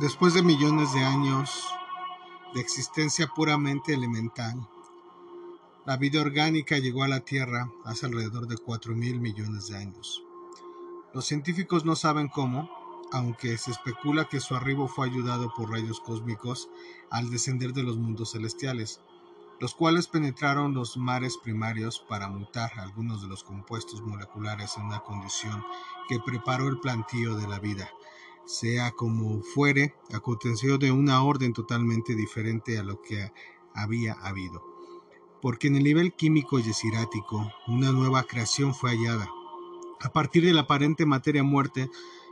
Después de millones de años de existencia puramente elemental, la vida orgánica llegó a la Tierra hace alrededor de 4 mil millones de años. Los científicos no saben cómo, aunque se especula que su arribo fue ayudado por rayos cósmicos al descender de los mundos celestiales, los cuales penetraron los mares primarios para mutar algunos de los compuestos moleculares en una condición que preparó el plantío de la vida sea como fuere, aconteció de una orden totalmente diferente a lo que había habido. Porque en el nivel químico yesirático, una nueva creación fue hallada. A partir de la aparente materia muerte,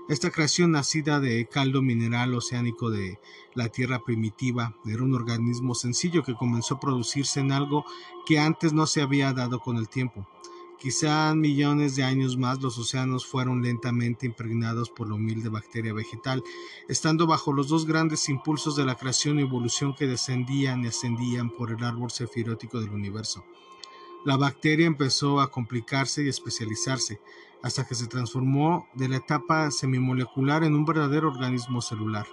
esta creación nacida de caldo mineral oceánico de la Tierra primitiva era un organismo sencillo que comenzó a producirse en algo que antes no se había dado con el tiempo. Quizá millones de años más los océanos fueron lentamente impregnados por la humilde bacteria vegetal, estando bajo los dos grandes impulsos de la creación y evolución que descendían y ascendían por el árbol sefirótico del universo. La bacteria empezó a complicarse y especializarse, hasta que se transformó de la etapa semimolecular en un verdadero organismo celular.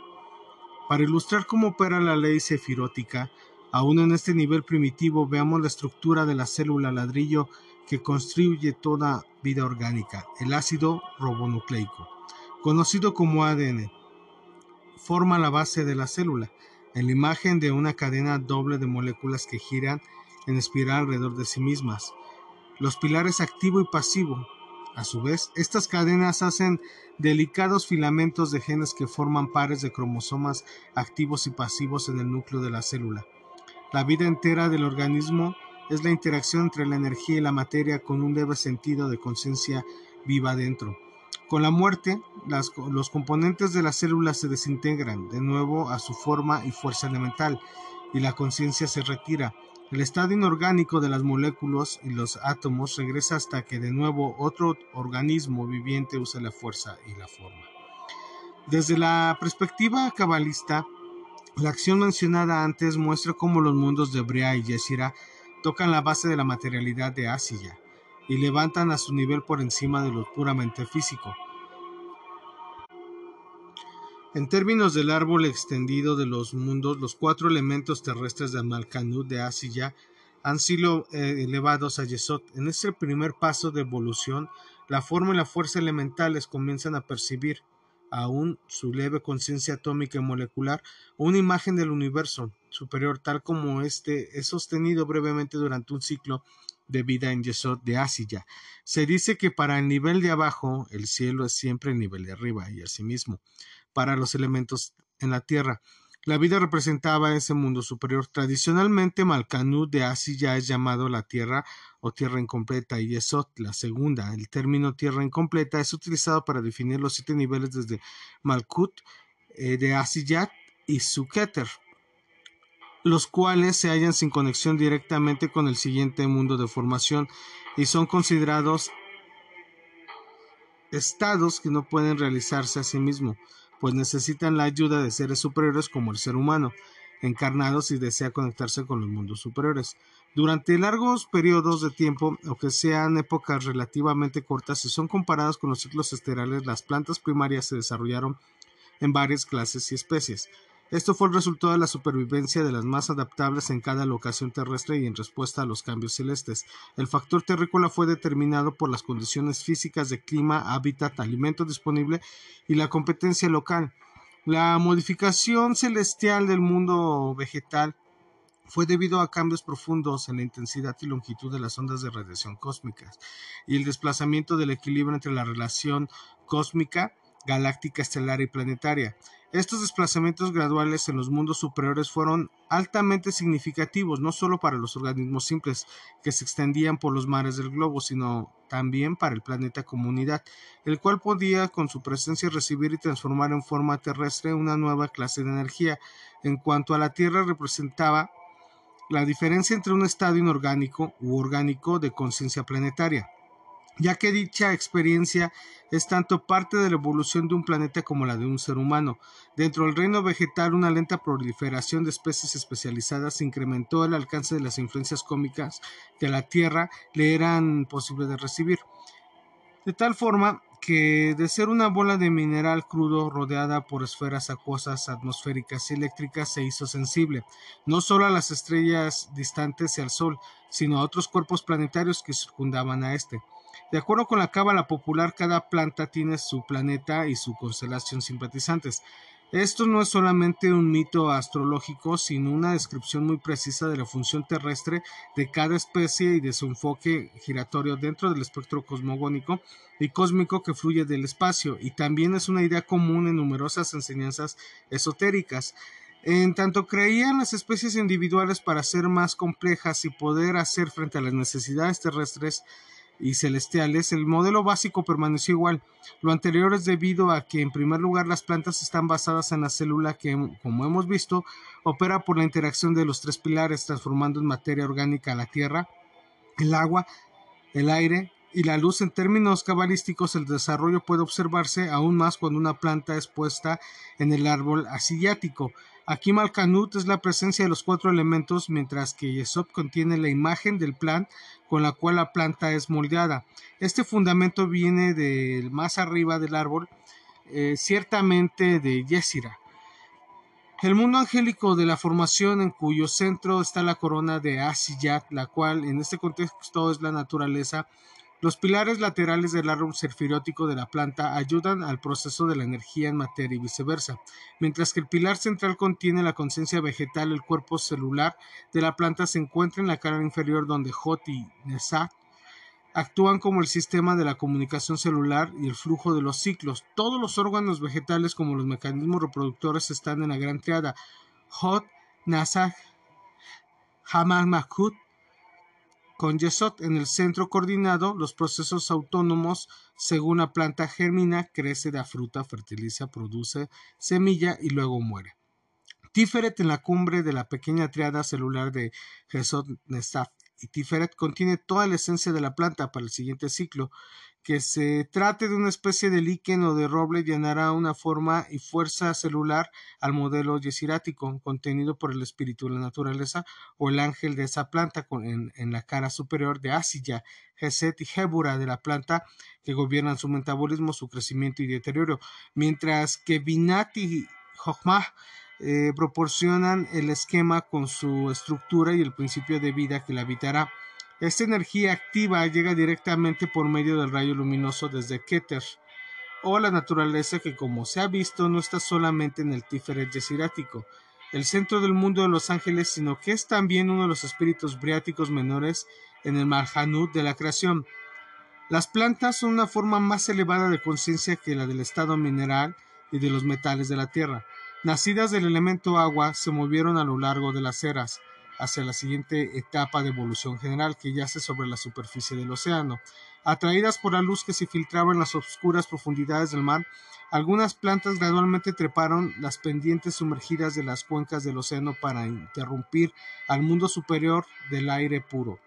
Para ilustrar cómo opera la ley sefirótica, aún en este nivel primitivo veamos la estructura de la célula ladrillo que construye toda vida orgánica, el ácido ribonucleico, conocido como ADN. Forma la base de la célula, en la imagen de una cadena doble de moléculas que giran en espiral alrededor de sí mismas. Los pilares activo y pasivo. A su vez, estas cadenas hacen delicados filamentos de genes que forman pares de cromosomas activos y pasivos en el núcleo de la célula. La vida entera del organismo es la interacción entre la energía y la materia con un leve sentido de conciencia viva dentro. Con la muerte, los componentes de la célula se desintegran de nuevo a su forma y fuerza elemental, y la conciencia se retira. El estado inorgánico de las moléculas y los átomos regresa hasta que de nuevo otro organismo viviente use la fuerza y la forma. Desde la perspectiva cabalista, la acción mencionada antes muestra cómo los mundos de Brea y Yesira tocan la base de la materialidad de Asiya y levantan a su nivel por encima de lo puramente físico. En términos del árbol extendido de los mundos, los cuatro elementos terrestres de Malkanut de Asiya han sido eh, elevados a Yesod. En este primer paso de evolución, la forma y la fuerza elementales comienzan a percibir, aún su leve conciencia atómica y molecular, una imagen del universo, superior tal como este es sostenido brevemente durante un ciclo de vida en Yesod de Asiya. Se dice que para el nivel de abajo el cielo es siempre el nivel de arriba y asimismo para los elementos en la tierra. La vida representaba ese mundo superior. Tradicionalmente Malkanut de Asiya es llamado la tierra o tierra incompleta y Yesod la segunda. El término tierra incompleta es utilizado para definir los siete niveles desde Malkut eh, de Asiyat y Suketer los cuales se hallan sin conexión directamente con el siguiente mundo de formación y son considerados estados que no pueden realizarse a sí mismos, pues necesitan la ayuda de seres superiores como el ser humano, encarnado si desea conectarse con los mundos superiores. Durante largos periodos de tiempo, aunque sean épocas relativamente cortas, si son comparadas con los ciclos estelares, las plantas primarias se desarrollaron en varias clases y especies. Esto fue el resultado de la supervivencia de las más adaptables en cada locación terrestre y en respuesta a los cambios celestes. El factor terrícola fue determinado por las condiciones físicas de clima, hábitat, alimento disponible y la competencia local. La modificación celestial del mundo vegetal fue debido a cambios profundos en la intensidad y longitud de las ondas de radiación cósmicas y el desplazamiento del equilibrio entre la relación cósmica, galáctica, estelar y planetaria. Estos desplazamientos graduales en los mundos superiores fueron altamente significativos, no solo para los organismos simples que se extendían por los mares del globo, sino también para el planeta comunidad, el cual podía con su presencia recibir y transformar en forma terrestre una nueva clase de energía. En cuanto a la Tierra representaba la diferencia entre un estado inorgánico u orgánico de conciencia planetaria ya que dicha experiencia es tanto parte de la evolución de un planeta como la de un ser humano. Dentro del reino vegetal, una lenta proliferación de especies especializadas incrementó el alcance de las influencias cómicas que a la Tierra le eran posibles de recibir. de tal forma que de ser una bola de mineral crudo rodeada por esferas acuosas atmosféricas y eléctricas se hizo sensible, no solo a las estrellas distantes y al Sol, sino a otros cuerpos planetarios que circundaban a este. De acuerdo con la cábala popular, cada planta tiene su planeta y su constelación simpatizantes. Esto no es solamente un mito astrológico, sino una descripción muy precisa de la función terrestre de cada especie y de su enfoque giratorio dentro del espectro cosmogónico y cósmico que fluye del espacio, y también es una idea común en numerosas enseñanzas esotéricas. En tanto creían las especies individuales para ser más complejas y poder hacer frente a las necesidades terrestres, y celestiales, el modelo básico permaneció igual. Lo anterior es debido a que, en primer lugar, las plantas están basadas en la célula que, como hemos visto, opera por la interacción de los tres pilares, transformando en materia orgánica la tierra, el agua, el aire y la luz. En términos cabalísticos, el desarrollo puede observarse aún más cuando una planta es puesta en el árbol asiático. Aquí Malkanut es la presencia de los cuatro elementos, mientras que Yesod contiene la imagen del plan con la cual la planta es moldeada. Este fundamento viene del más arriba del árbol, eh, ciertamente de Yesira. El mundo angélico de la formación en cuyo centro está la corona de Asiyat, la cual en este contexto es la naturaleza, los pilares laterales del árbol serfiriótico de la planta ayudan al proceso de la energía en materia y viceversa, mientras que el pilar central contiene la conciencia vegetal, el cuerpo celular de la planta se encuentra en la cara inferior donde Hot y actúan como el sistema de la comunicación celular y el flujo de los ciclos. Todos los órganos vegetales como los mecanismos reproductores están en la gran triada Hot, Nasag, Hamal Makut con Yesod en el centro coordinado, los procesos autónomos, según la planta germina, crece, da fruta, fertiliza, produce semilla y luego muere. Tiferet en la cumbre de la pequeña triada celular de Yesod Nestaf y Tiferet contiene toda la esencia de la planta para el siguiente ciclo, que se trate de una especie de líquen o de roble llenará una forma y fuerza celular al modelo yesirático contenido por el espíritu de la naturaleza o el ángel de esa planta en, la cara superior de Asilla, Geset y Hebura de la planta que gobiernan su metabolismo, su crecimiento y deterioro, mientras que Binat y eh, proporcionan el esquema con su estructura y el principio de vida que la habitará. Esta energía activa llega directamente por medio del rayo luminoso desde Keter, o la naturaleza que como se ha visto no está solamente en el Tiferet Yesirático, el centro del mundo de los ángeles, sino que es también uno de los espíritus briáticos menores en el Marhanut de la creación. Las plantas son una forma más elevada de conciencia que la del estado mineral y de los metales de la tierra. Nacidas del elemento agua, se movieron a lo largo de las eras, hacia la siguiente etapa de evolución general que yace sobre la superficie del océano. Atraídas por la luz que se filtraba en las oscuras profundidades del mar, algunas plantas gradualmente treparon las pendientes sumergidas de las cuencas del océano para interrumpir al mundo superior del aire puro.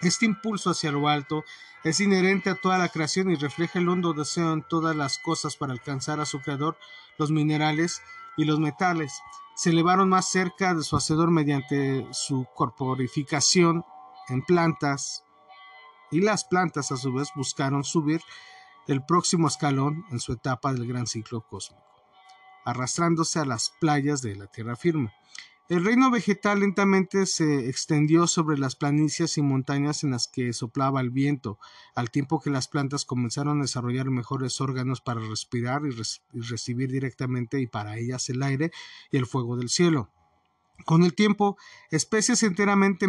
Este impulso hacia lo alto es inherente a toda la creación y refleja el hondo deseo en todas las cosas para alcanzar a su creador, los minerales y los metales se elevaron más cerca de su hacedor mediante su corporificación en plantas y las plantas a su vez buscaron subir el próximo escalón en su etapa del gran ciclo cósmico, arrastrándose a las playas de la tierra firme. El reino vegetal lentamente se extendió sobre las planicies y montañas en las que soplaba el viento, al tiempo que las plantas comenzaron a desarrollar mejores órganos para respirar y, recibir directamente y para ellas el aire y el fuego del cielo. Con el tiempo, especies enteramente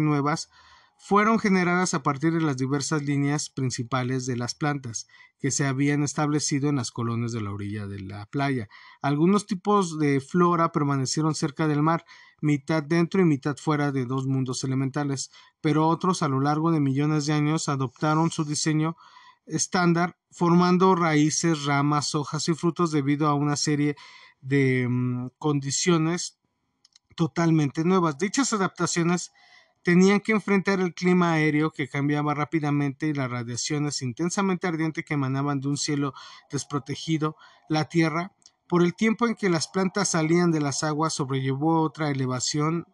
nuevas fueron generadas a partir de las diversas líneas principales de las plantas que se habían establecido en las colonias de la orilla de la playa. Algunos tipos de flora permanecieron cerca del mar, mitad dentro y mitad fuera de dos mundos elementales, pero otros a lo largo de millones de años adoptaron su diseño estándar, formando raíces, ramas, hojas y frutos debido a una serie de mm, condiciones totalmente nuevas. Dichas adaptaciones tenían que enfrentar el clima aéreo que cambiaba rápidamente y las radiaciones intensamente ardientes que emanaban de un cielo desprotegido, la Tierra, por el tiempo en que las plantas salían de las aguas, sobrellevó otra elevación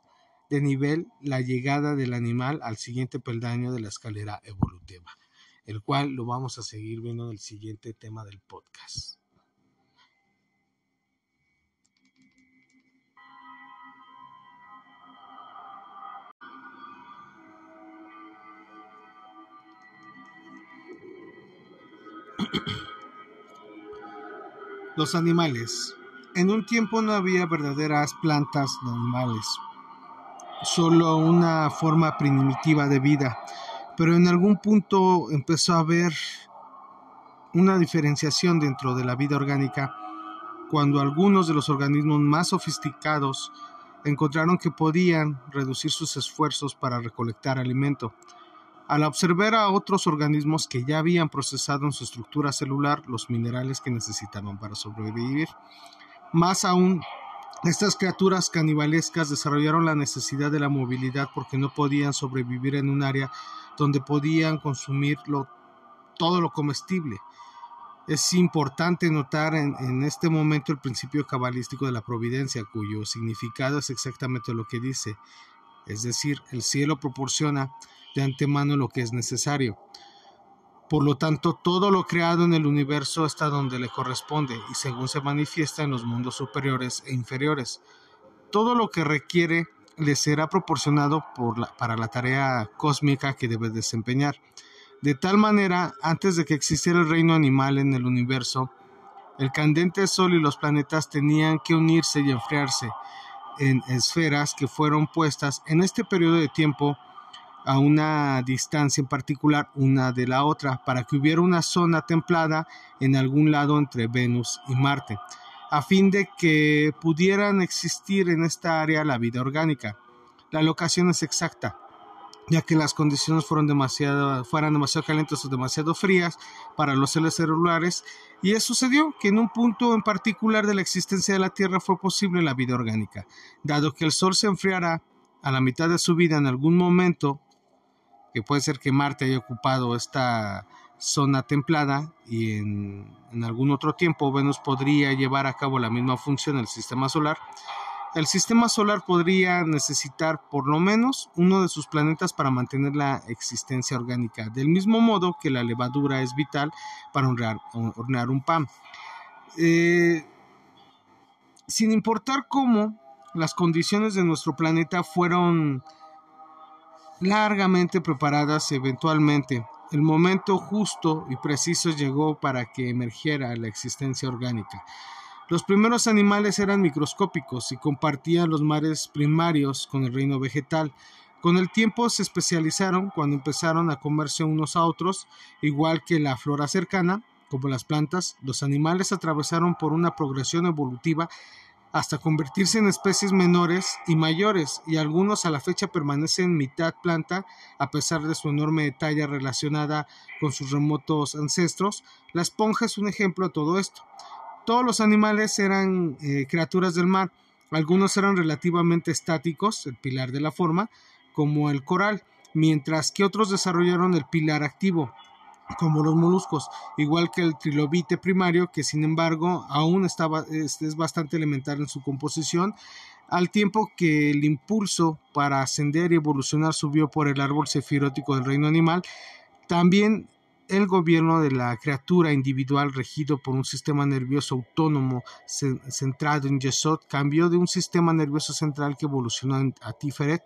de nivel la llegada del animal al siguiente peldaño de la escalera evolutiva. el cual lo vamos a seguir viendo en el siguiente tema del podcast. Los animales. En un tiempo no había verdaderas plantas de animales, solo una forma primitiva de vida, pero en algún punto empezó a haber una diferenciación dentro de la vida orgánica cuando algunos de los organismos más sofisticados encontraron que podían reducir sus esfuerzos para recolectar alimento al observar a otros organismos que ya habían procesado en su estructura celular los minerales que necesitaban para sobrevivir. Más aún, estas criaturas canibalescas desarrollaron la necesidad de la movilidad porque no podían sobrevivir en un área donde podían consumir todo lo comestible. Es importante notar en, en, este momento el principio cabalístico de la providencia, cuyo significado es exactamente lo que dice, es decir, el cielo proporciona de antemano lo que es necesario. Por lo tanto, todo lo creado en el universo está donde le corresponde y según se manifiesta en los mundos superiores e inferiores. Todo lo que requiere le será proporcionado para la tarea cósmica que debe desempeñar. De tal manera, antes de que existiera el reino animal en el universo, el candente sol y los planetas tenían que unirse y enfriarse en esferas que fueron puestas en este periodo de tiempo a una distancia en particular una de la otra para que hubiera una zona templada en algún lado entre Venus y Marte, a fin de que pudieran existir en esta área la vida orgánica. La locación es exacta, ya que las condiciones fueron demasiado, fueran demasiado calientes o demasiado frías para los seres celulares, y eso sucedió que en un punto en particular de la existencia de la Tierra fue posible la vida orgánica, dado que el Sol se enfriará a la mitad de su vida en algún momento que puede ser que Marte haya ocupado esta zona templada y en, algún otro tiempo Venus podría llevar a cabo la misma función en el sistema solar, el sistema solar podría necesitar por lo menos uno de sus planetas para mantener la existencia orgánica, del mismo modo que la levadura es vital para hornear, un pan. Eh, sin importar cómo las condiciones de nuestro planeta fueron largamente preparadas eventualmente. El momento justo y preciso llegó para que emergiera la existencia orgánica. Los primeros animales eran microscópicos y compartían los mares primarios con el reino vegetal. Con el tiempo se especializaron cuando empezaron a comerse unos a otros, igual que la flora cercana, como las plantas, los animales atravesaron por una progresión evolutiva hasta convertirse en especies menores y mayores, y algunos a la fecha permanecen mitad planta a pesar de su enorme talla relacionada con sus remotos ancestros. La esponja es un ejemplo de todo esto. Todos los animales eran eh, criaturas del mar, algunos eran relativamente estáticos, el pilar de la forma, como el coral, mientras que otros desarrollaron el pilar activo, como los moluscos, igual que el trilobite primario, que sin embargo aún estaba, es, bastante elemental en su composición, al tiempo que el impulso para ascender y evolucionar subió por el árbol sefirótico del reino animal, también el gobierno de la criatura individual regido por un sistema nervioso autónomo centrado en Yesod cambió de un sistema nervioso central que evolucionó a Tiferet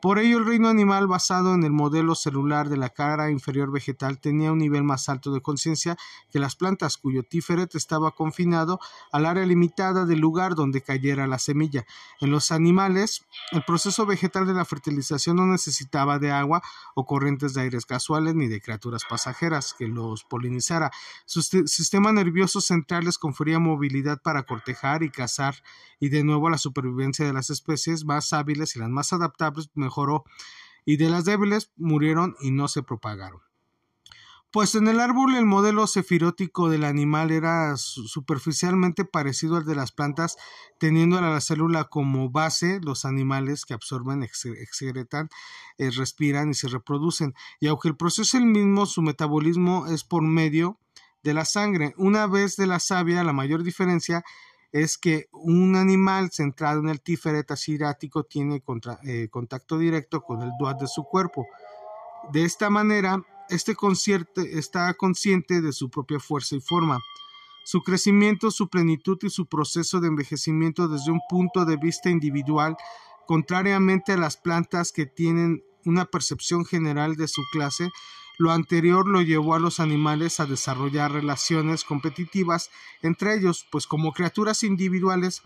por ello, el reino animal basado en el modelo celular de la cara inferior vegetal tenía un nivel más alto de conciencia que las plantas, cuyo tiferet estaba confinado al área limitada del lugar donde cayera la semilla. En los animales, el proceso vegetal de la fertilización no necesitaba de agua o corrientes de aires casuales ni de criaturas pasajeras que los polinizara. Su sistema nervioso central les confería movilidad para cortejar y cazar y de nuevo la supervivencia de las especies más hábiles y las más adaptables mejoró y de las débiles murieron y no se propagaron. Pues en el árbol el modelo cefirótico del animal era superficialmente parecido al de las plantas, teniendo a la célula como base los animales que absorben, excretan, eh, respiran y se reproducen. Y aunque el proceso es el mismo, su metabolismo es por medio de la sangre. Una vez de la savia, la mayor diferencia es que un animal centrado en el tiferet asirático tiene eh, contacto directo con el duat de su cuerpo. De esta manera, este concierto está consciente de su propia fuerza y forma. Su crecimiento, su plenitud y su proceso de envejecimiento desde un punto de vista individual, contrariamente a las plantas que tienen una percepción general de su clase, lo anterior lo llevó a los animales a desarrollar relaciones competitivas entre ellos, pues como criaturas individuales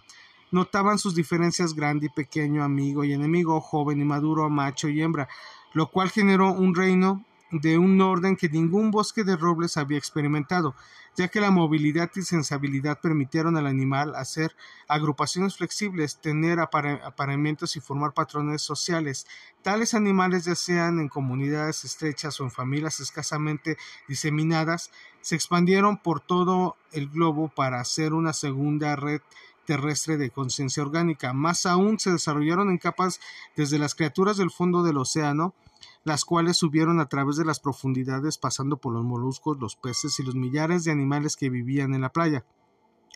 notaban sus diferencias grande y pequeño, amigo y enemigo, joven y maduro, macho y hembra, lo cual generó un reino de un orden que ningún bosque de robles había experimentado, ya que la movilidad y sensibilidad permitieron al animal hacer agrupaciones flexibles, tener apareamientos y formar patrones sociales. Tales animales, ya sean en comunidades estrechas o en familias escasamente diseminadas, se expandieron por todo el globo para hacer una segunda red terrestre de conciencia orgánica. Más aún se desarrollaron en capas desde las criaturas del fondo del océano, las cuales subieron a través de las profundidades pasando por los moluscos, los peces y los millares de animales que vivían en la playa,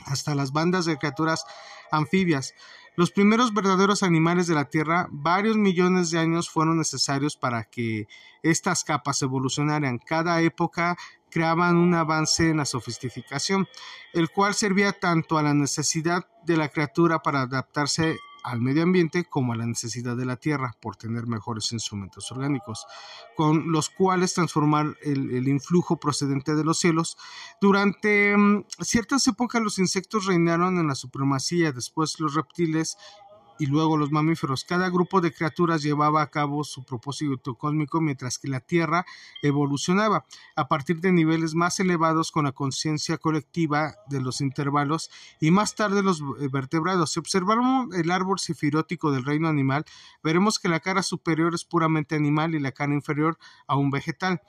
hasta las bandas de criaturas anfibias. Los primeros verdaderos animales de la Tierra, varios millones de años fueron necesarios para que estas capas evolucionaran. Cada época creaban un avance en la sofisticación, el cual servía tanto a la necesidad de la criatura para adaptarse al medio ambiente como a la necesidad de la tierra por tener mejores instrumentos orgánicos, con los cuales transformar el, influjo procedente de los cielos. Durante mm, ciertas épocas los insectos reinaron en la supremacía, después los reptiles y luego los mamíferos. Cada grupo de criaturas llevaba a cabo su propósito cósmico mientras que la Tierra evolucionaba a partir de niveles más elevados con la conciencia colectiva de los intervalos y más tarde los eh, vertebrados. Si observamos el árbol sefirótico del reino animal, veremos que la cara superior es puramente animal y la cara inferior aún vegetal.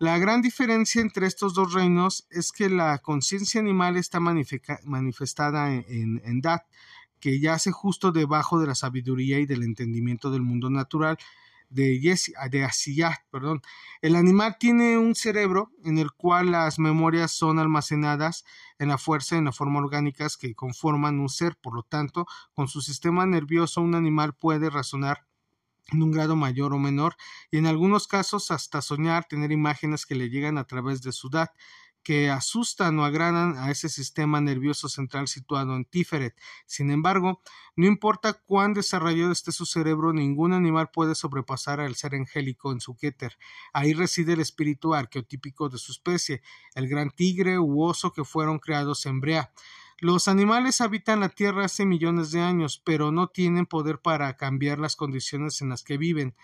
La gran diferencia entre estos dos reinos es que la conciencia animal está manifestada en, en, Dat, que yace justo debajo de la sabiduría y del entendimiento del mundo natural de, de Asiyah, perdón. El animal tiene un cerebro en el cual las memorias son almacenadas en la fuerza en la forma orgánicas que conforman un ser. Por lo tanto, con su sistema nervioso un animal puede razonar en un grado mayor o menor y en algunos casos hasta soñar, tener imágenes que le llegan a través de su edad que asustan o agradan a ese sistema nervioso central situado en Tiferet. Sin embargo, no importa cuán desarrollado esté su cerebro, ningún animal puede sobrepasar al ser angélico en su Keter. Ahí reside el espíritu arqueotípico de su especie, el gran tigre u oso que fueron creados en Brea. Los animales habitan la Tierra hace millones de años, pero no tienen poder para cambiar las condiciones en las que viven.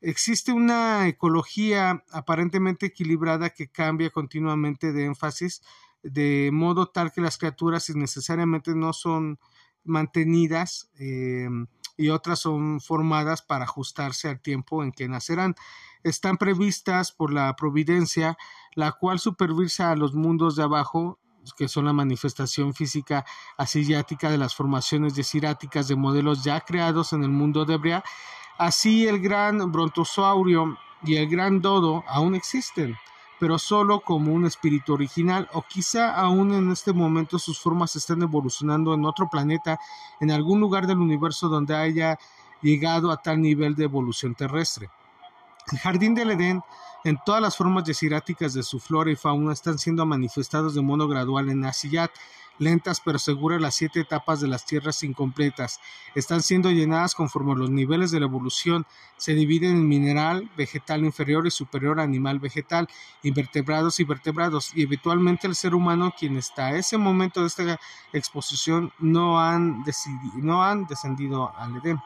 Existe una ecología aparentemente equilibrada que cambia continuamente de énfasis, de modo tal que las criaturas innecesariamente no son mantenidas em, y otras son formadas para ajustarse al tiempo en que nacerán. Están previstas por la providencia, la cual supervisa a los mundos de abajo que son la manifestación física asiática de las formaciones desiráticas de modelos ya creados en el mundo de Ebrea Así el gran brontosaurio y el gran dodo aún existen, pero solo como un espíritu original o quizá aún en este momento sus formas estén evolucionando en otro planeta, en algún lugar del universo donde haya llegado a tal nivel de evolución terrestre. El jardín del Edén, en todas las formas desiráticas de su flora y fauna, están siendo manifestados de modo gradual en Asiyat lentas pero seguras las siete etapas de las tierras incompletas. Están siendo llenadas conforme los niveles de la evolución se dividen en mineral, vegetal inferior y superior, animal vegetal, invertebrados y vertebrados. Y habitualmente el ser humano, quien está a ese momento de esta exposición, no han, no han descendido al Edén.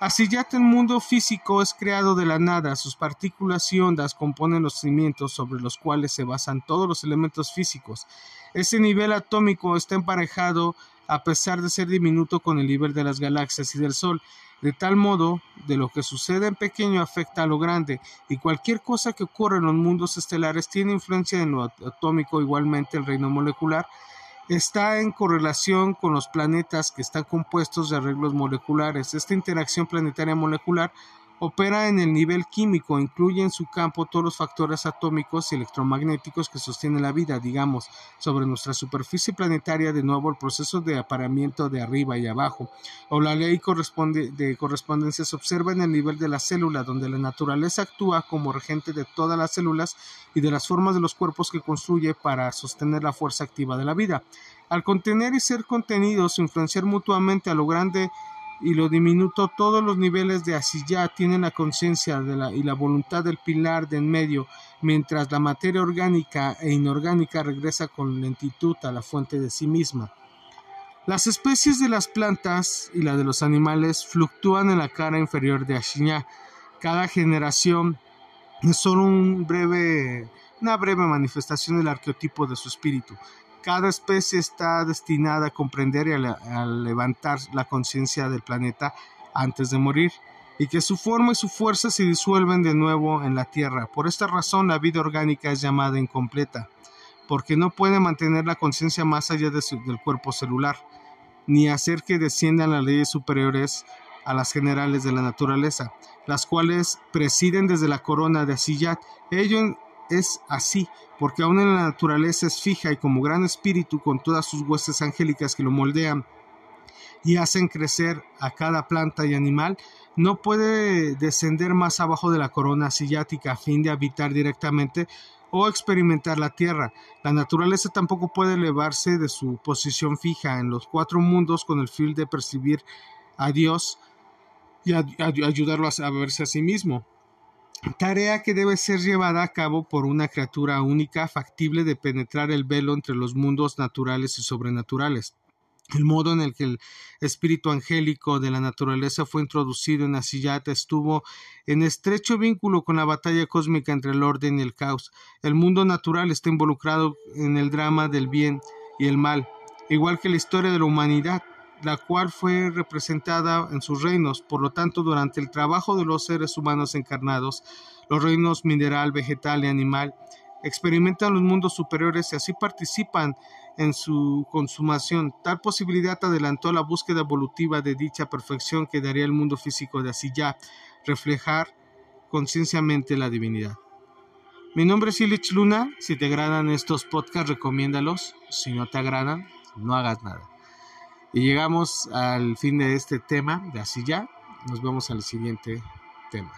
Así ya el mundo físico es creado de la nada, sus partículas y ondas componen los cimientos sobre los cuales se basan todos los elementos físicos. Ese nivel atómico está emparejado a pesar de ser diminuto con el nivel de las galaxias y del Sol, de tal modo de lo que sucede en pequeño afecta a lo grande, y cualquier cosa que ocurre en los mundos estelares tiene influencia en lo atómico, igualmente el reino molecular está en correlación con los planetas que están compuestos de arreglos moleculares. Esta interacción planetaria molecular Opera en el nivel químico, incluye en su campo todos los factores atómicos y electromagnéticos que sostienen la vida, digamos, sobre nuestra superficie planetaria, de nuevo el proceso de apareamiento de arriba y abajo, o la ley de correspondencia se observa en el nivel de la célula, donde la naturaleza actúa como regente de todas las células y de las formas de los cuerpos que construye para sostener la fuerza activa de la vida. Al contener y ser contenidos, influenciar mutuamente a lo grande y lo diminuto, todos los niveles de asilla tienen la conciencia y la voluntad del pilar de en medio, mientras la materia orgánica e inorgánica regresa con lentitud a la fuente de sí misma. Las especies de las plantas y la de los animales fluctúan en la cara inferior de Ashinya. Cada generación es solo un breve, una breve manifestación del arqueotipo de su espíritu. Cada especie está destinada a comprender y a, levantar la conciencia del planeta antes de morir y que su forma y su fuerza se disuelven de nuevo en la Tierra. Por esta razón la vida orgánica es llamada incompleta, porque no puede mantener la conciencia más allá del cuerpo celular, ni hacer que desciendan las leyes superiores a las generales de la naturaleza, las cuales presiden desde la corona de Asillat. Ello es así, porque aún en la naturaleza es fija y como gran espíritu con todas sus huestes angélicas que lo moldean y hacen crecer a cada planta y animal, no puede descender más abajo de la corona sillática a fin de habitar directamente o experimentar la tierra. La naturaleza tampoco puede elevarse de su posición fija en los cuatro mundos con el fin de percibir a Dios y ayudarlo a verse a sí mismo tarea que debe ser llevada a cabo por una criatura única factible de penetrar el velo entre los mundos naturales y sobrenaturales. El modo en el que el espíritu angélico de la naturaleza fue introducido en Asiyata estuvo en estrecho vínculo con la batalla cósmica entre el orden y el caos. El mundo natural está involucrado en el drama del bien y el mal, igual que la historia de la humanidad la cual fue representada en sus reinos. Por lo tanto, durante el trabajo de los seres humanos encarnados, los reinos mineral, vegetal y animal experimentan los mundos superiores y así participan en su consumación. Tal posibilidad adelantó la búsqueda evolutiva de dicha perfección que daría el mundo físico de así ya reflejar concienciamente la divinidad. Mi nombre es Ilich Luna. Si te agradan estos podcasts, recomiéndalos. Si no te agradan, no hagas nada. Y llegamos al fin de este tema de así ya. Nos vemos al siguiente tema.